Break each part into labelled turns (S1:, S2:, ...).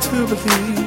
S1: to believe.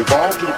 S1: Evolved to the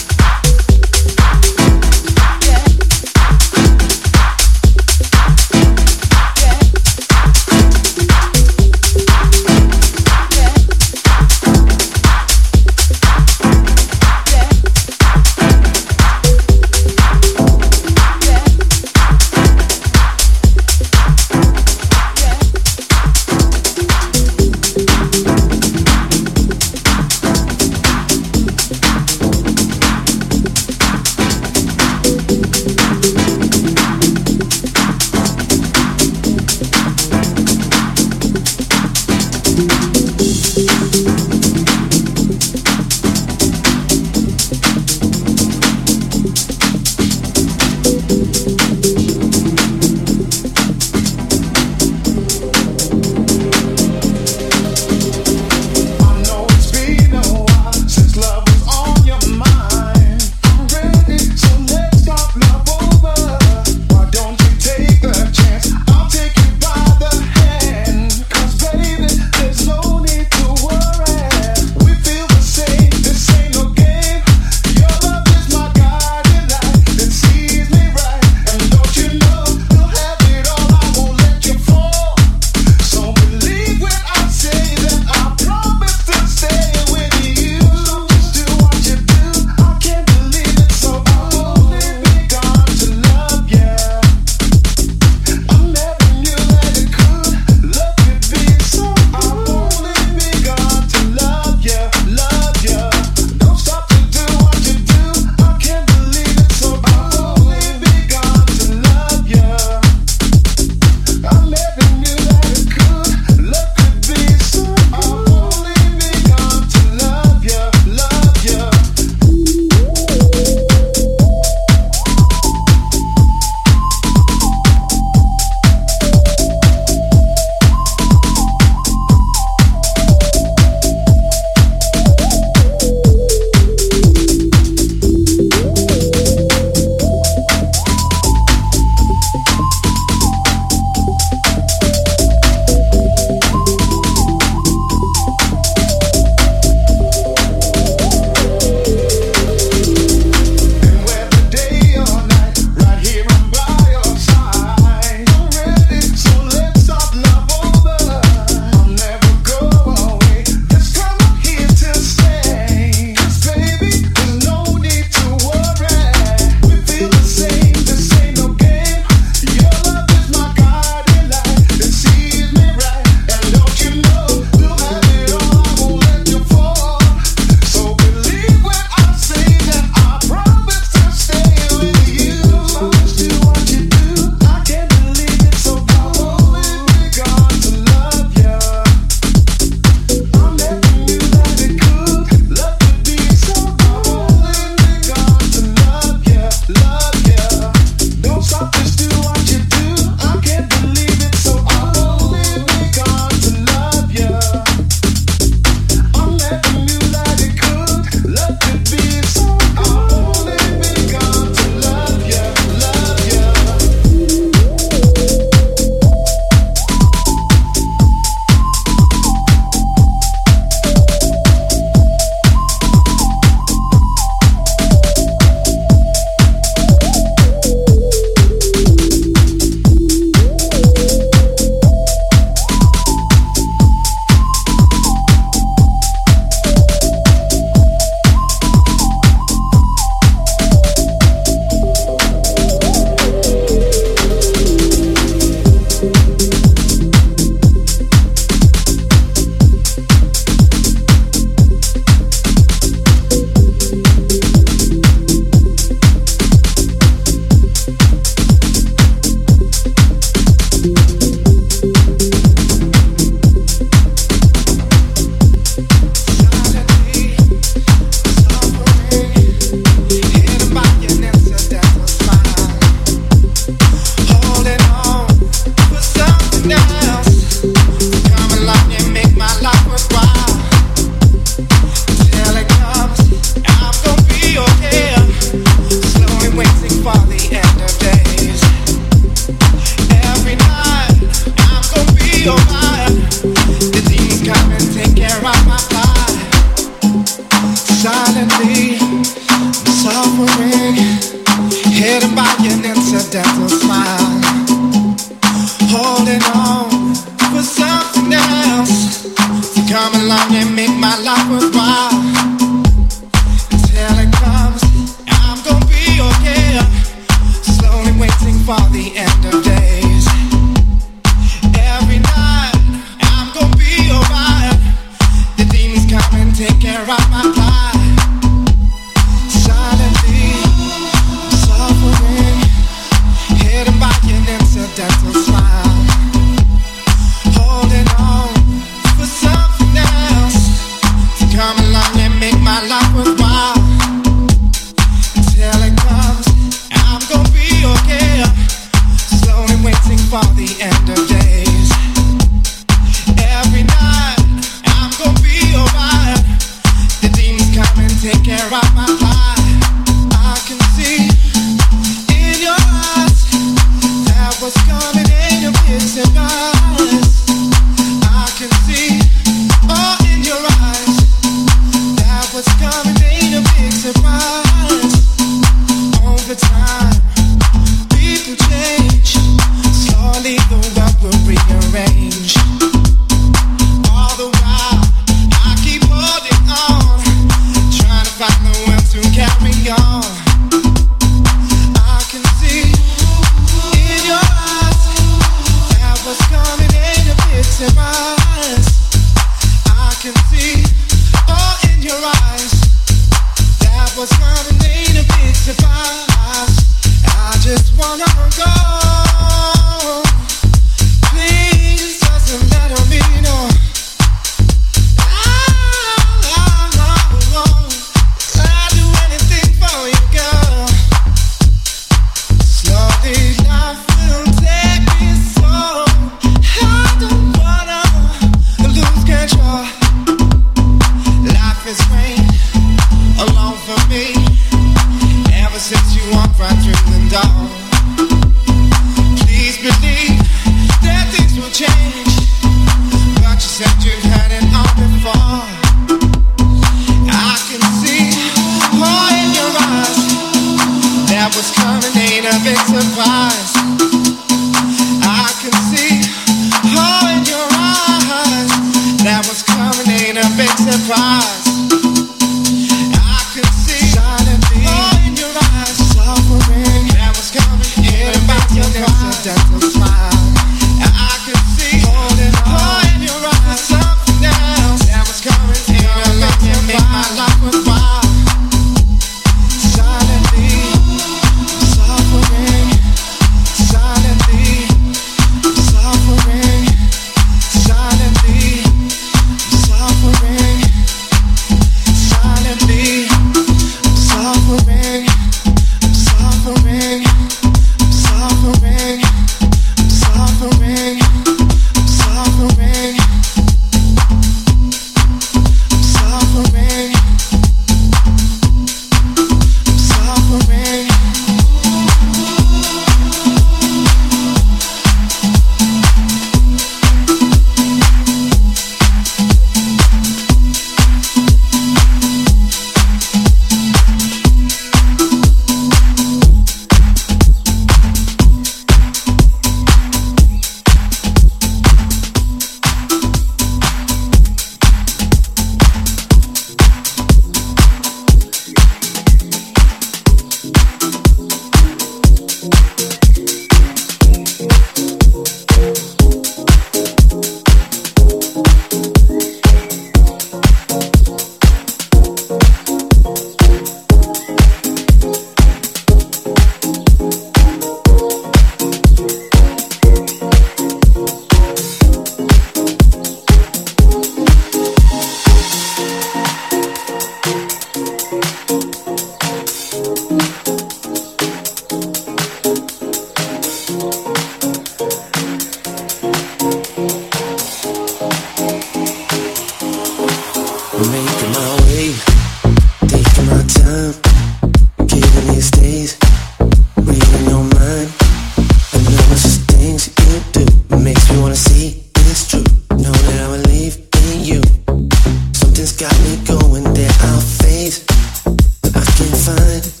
S2: good.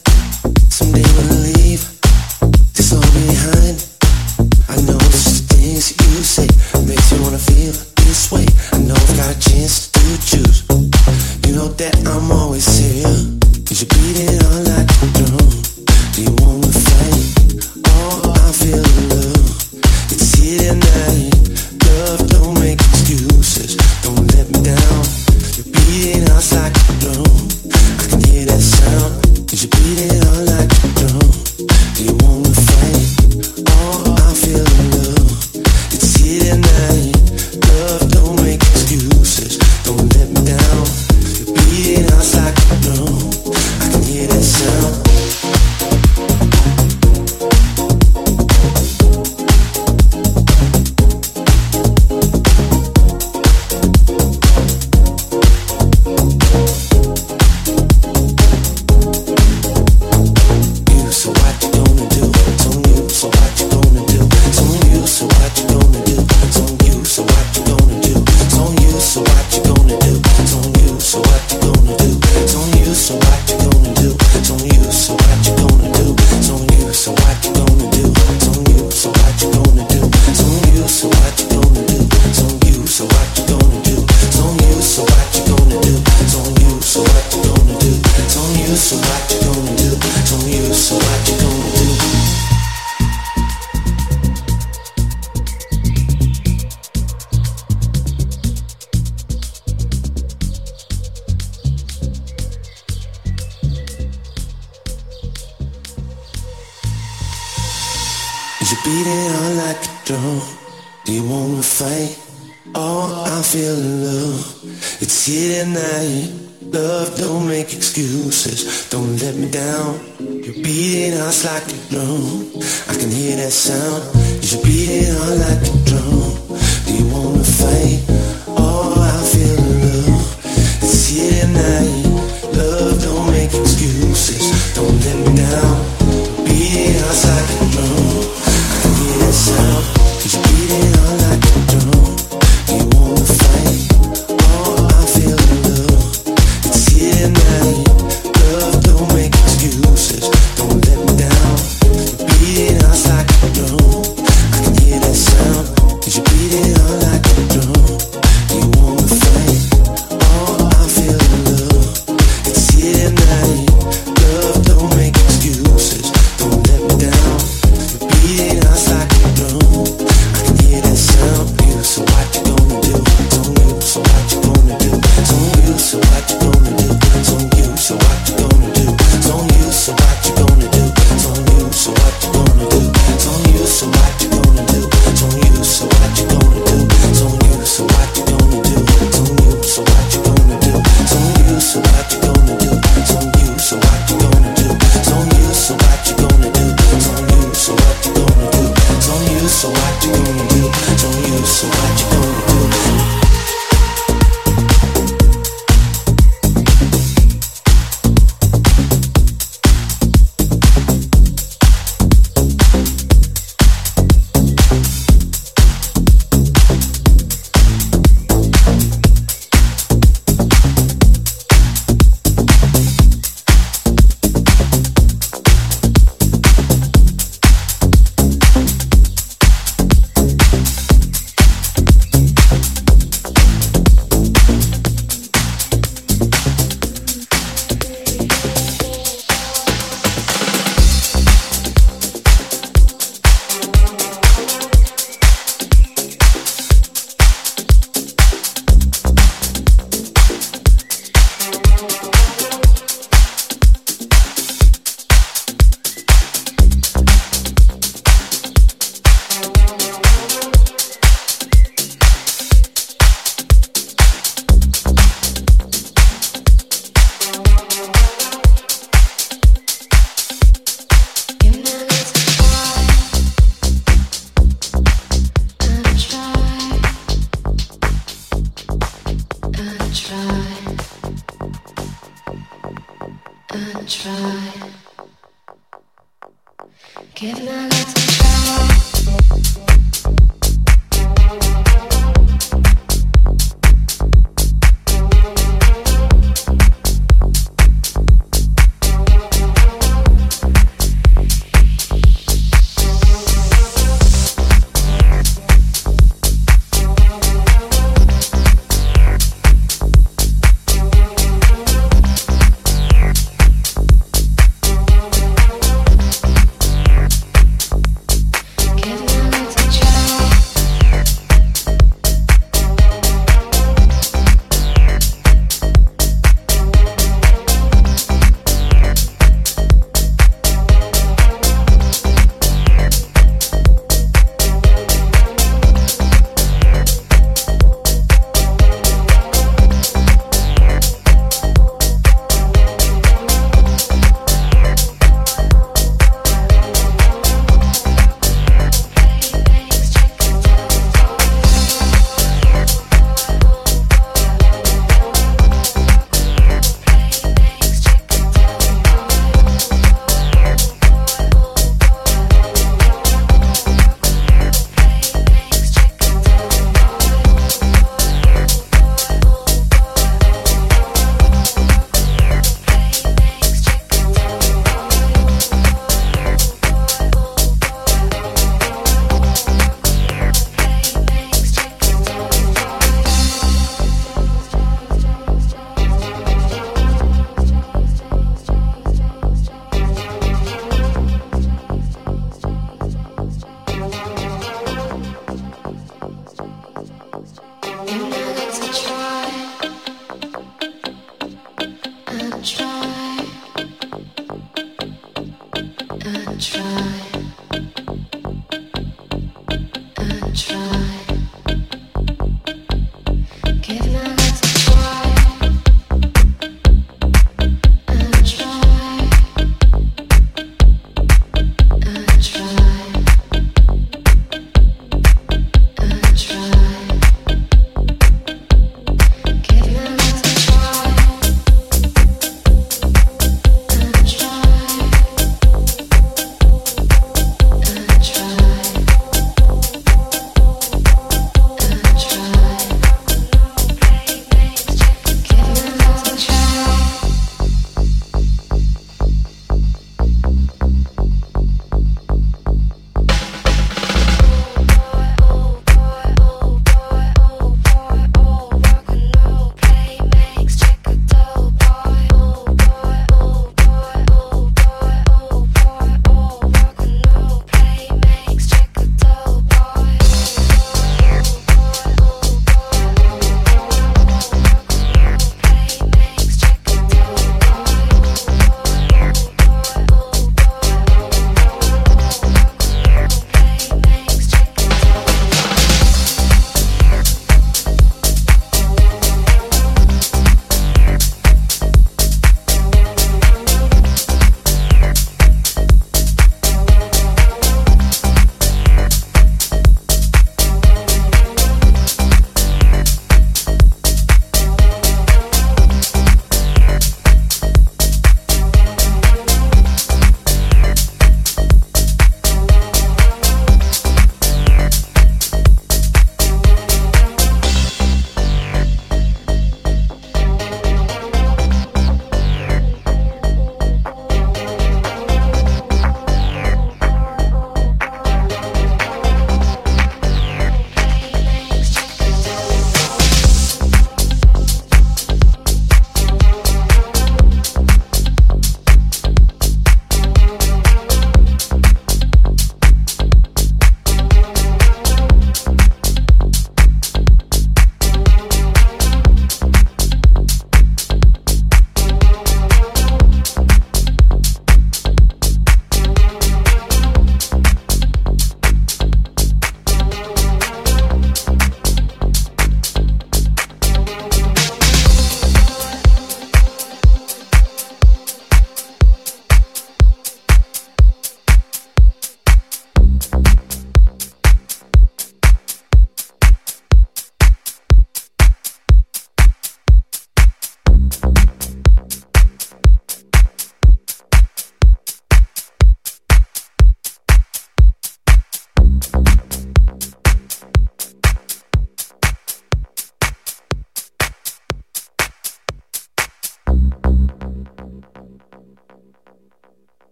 S2: sound. You're beating us like a drum. I can hear that
S3: sound. You should beat it like a drum. Do you wanna fight?